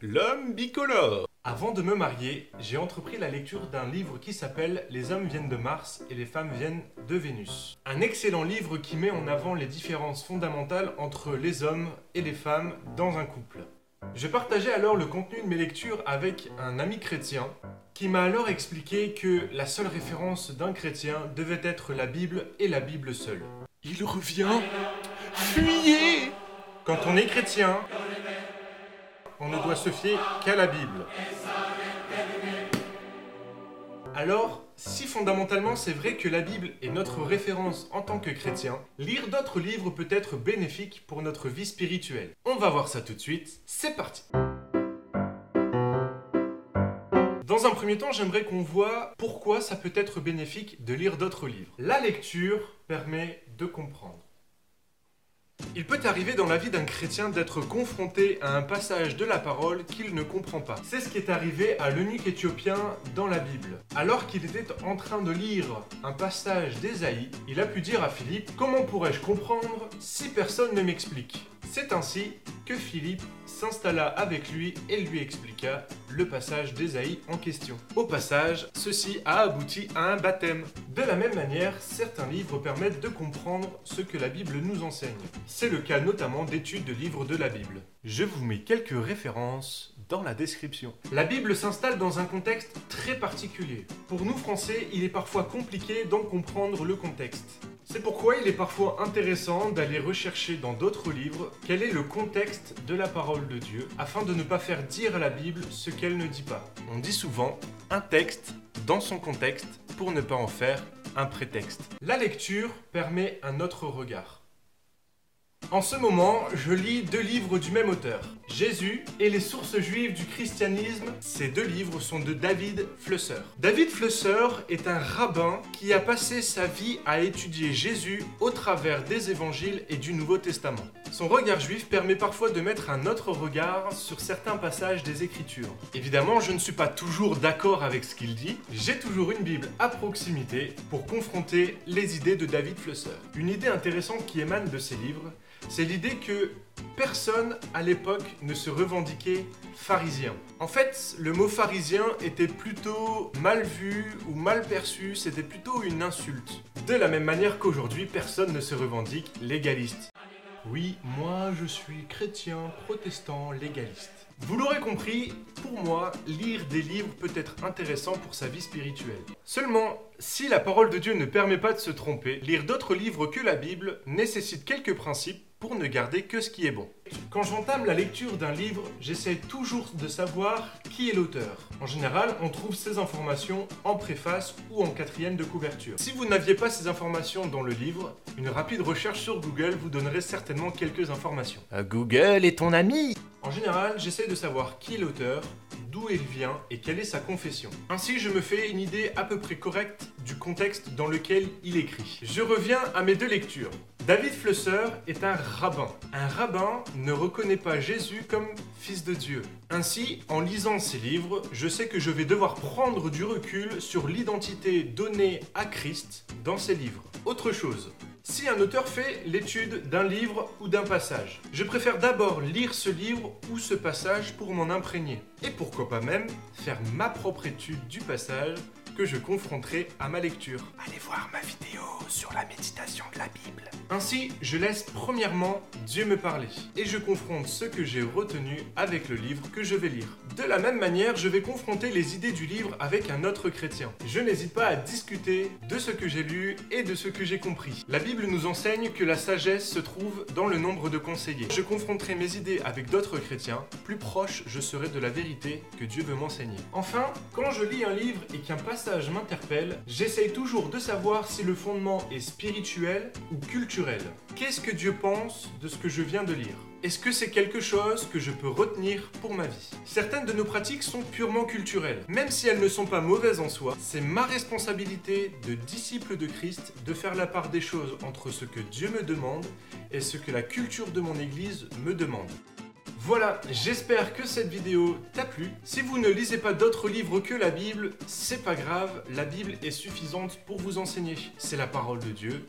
L'homme bicolore. Avant de me marier, j'ai entrepris la lecture d'un livre qui s'appelle Les hommes viennent de Mars et les femmes viennent de Vénus. Un excellent livre qui met en avant les différences fondamentales entre les hommes et les femmes dans un couple. Je partageais alors le contenu de mes lectures avec un ami chrétien qui m'a alors expliqué que la seule référence d'un chrétien devait être la Bible et la Bible seule. Il revient. Fuyez Quand on est chrétien, on ne doit se fier qu'à la Bible. Alors, si fondamentalement c'est vrai que la Bible est notre référence en tant que chrétien, lire d'autres livres peut être bénéfique pour notre vie spirituelle. On va voir ça tout de suite, c'est parti Dans un premier temps, j'aimerais qu'on voit pourquoi ça peut être bénéfique de lire d'autres livres. La lecture permet de comprendre. Il peut arriver dans la vie d'un chrétien d'être confronté à un passage de la parole qu'il ne comprend pas. C'est ce qui est arrivé à l'eunuque éthiopien dans la Bible. Alors qu'il était en train de lire un passage d'Ésaïe, il a pu dire à Philippe Comment pourrais-je comprendre si personne ne m'explique? C'est ainsi que Philippe s'installa avec lui et lui expliqua le passage d'Ésaïe en question. Au passage, ceci a abouti à un baptême. De la même manière, certains livres permettent de comprendre ce que la Bible nous enseigne. C'est le cas notamment d'études de livres de la Bible. Je vous mets quelques références dans la description. La Bible s'installe dans un contexte très particulier. Pour nous Français, il est parfois compliqué d'en comprendre le contexte. C'est pourquoi il est parfois intéressant d'aller rechercher dans d'autres livres quel est le contexte de la parole de Dieu afin de ne pas faire dire à la Bible ce qu'elle ne dit pas. On dit souvent un texte dans son contexte pour ne pas en faire un prétexte. La lecture permet un autre regard. En ce moment, je lis deux livres du même auteur, Jésus et les sources juives du christianisme. Ces deux livres sont de David Flusser. David Flusser est un rabbin qui a passé sa vie à étudier Jésus au travers des évangiles et du Nouveau Testament. Son regard juif permet parfois de mettre un autre regard sur certains passages des Écritures. Évidemment, je ne suis pas toujours d'accord avec ce qu'il dit, j'ai toujours une Bible à proximité pour confronter les idées de David Flusser. Une idée intéressante qui émane de ses livres, c'est l'idée que personne à l'époque ne se revendiquait pharisien. En fait, le mot pharisien était plutôt mal vu ou mal perçu, c'était plutôt une insulte. De la même manière qu'aujourd'hui, personne ne se revendique légaliste. Oui, moi je suis chrétien, protestant, légaliste. Vous l'aurez compris, pour moi, lire des livres peut être intéressant pour sa vie spirituelle. Seulement, si la parole de Dieu ne permet pas de se tromper, lire d'autres livres que la Bible nécessite quelques principes pour ne garder que ce qui est bon. Quand j'entame la lecture d'un livre, j'essaie toujours de savoir qui est l'auteur. En général, on trouve ces informations en préface ou en quatrième de couverture. Si vous n'aviez pas ces informations dans le livre, une rapide recherche sur Google vous donnerait certainement quelques informations. Euh, Google est ton ami En général, j'essaie de savoir qui est l'auteur, d'où il vient et quelle est sa confession. Ainsi, je me fais une idée à peu près correcte du contexte dans lequel il écrit. Je reviens à mes deux lectures. David Flusser est un rabbin. Un rabbin ne reconnaît pas Jésus comme fils de Dieu. Ainsi, en lisant ses livres, je sais que je vais devoir prendre du recul sur l'identité donnée à Christ dans ses livres. Autre chose, si un auteur fait l'étude d'un livre ou d'un passage, je préfère d'abord lire ce livre ou ce passage pour m'en imprégner. Et pourquoi pas même faire ma propre étude du passage que je confronterai à ma lecture. Allez voir ma vidéo sur la méditation de la Bible. Ainsi, je laisse premièrement Dieu me parler et je confronte ce que j'ai retenu avec le livre que je vais lire. De la même manière, je vais confronter les idées du livre avec un autre chrétien. Je n'hésite pas à discuter de ce que j'ai lu et de ce que j'ai compris. La Bible nous enseigne que la sagesse se trouve dans le nombre de conseillers. Je confronterai mes idées avec d'autres chrétiens, plus proche je serai de la vérité que Dieu veut m'enseigner. Enfin, quand je lis un livre et qu'un passage m'interpelle, j'essaye toujours de savoir si le fondement est spirituel ou Qu'est-ce que Dieu pense de ce que je viens de lire? Est-ce que c'est quelque chose que je peux retenir pour ma vie? Certaines de nos pratiques sont purement culturelles. Même si elles ne sont pas mauvaises en soi, c'est ma responsabilité de disciple de Christ de faire la part des choses entre ce que Dieu me demande et ce que la culture de mon Église me demande. Voilà, j'espère que cette vidéo t'a plu. Si vous ne lisez pas d'autres livres que la Bible, c'est pas grave, la Bible est suffisante pour vous enseigner. C'est la parole de Dieu,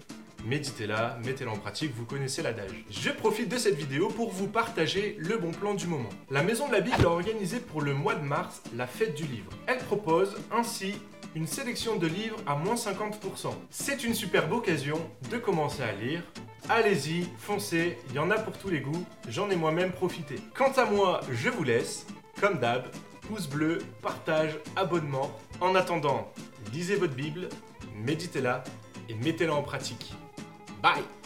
méditez-la, mettez-la en pratique, vous connaissez l'adage. Je profite de cette vidéo pour vous partager le bon plan du moment. La Maison de la Bible a organisé pour le mois de mars la fête du livre. Elle propose ainsi une sélection de livres à moins 50%. C'est une superbe occasion de commencer à lire. Allez-y, foncez, il y en a pour tous les goûts, j'en ai moi-même profité. Quant à moi, je vous laisse, comme d'hab, pouce bleu, partage, abonnement. En attendant, lisez votre Bible, méditez-la et mettez-la en pratique. Bye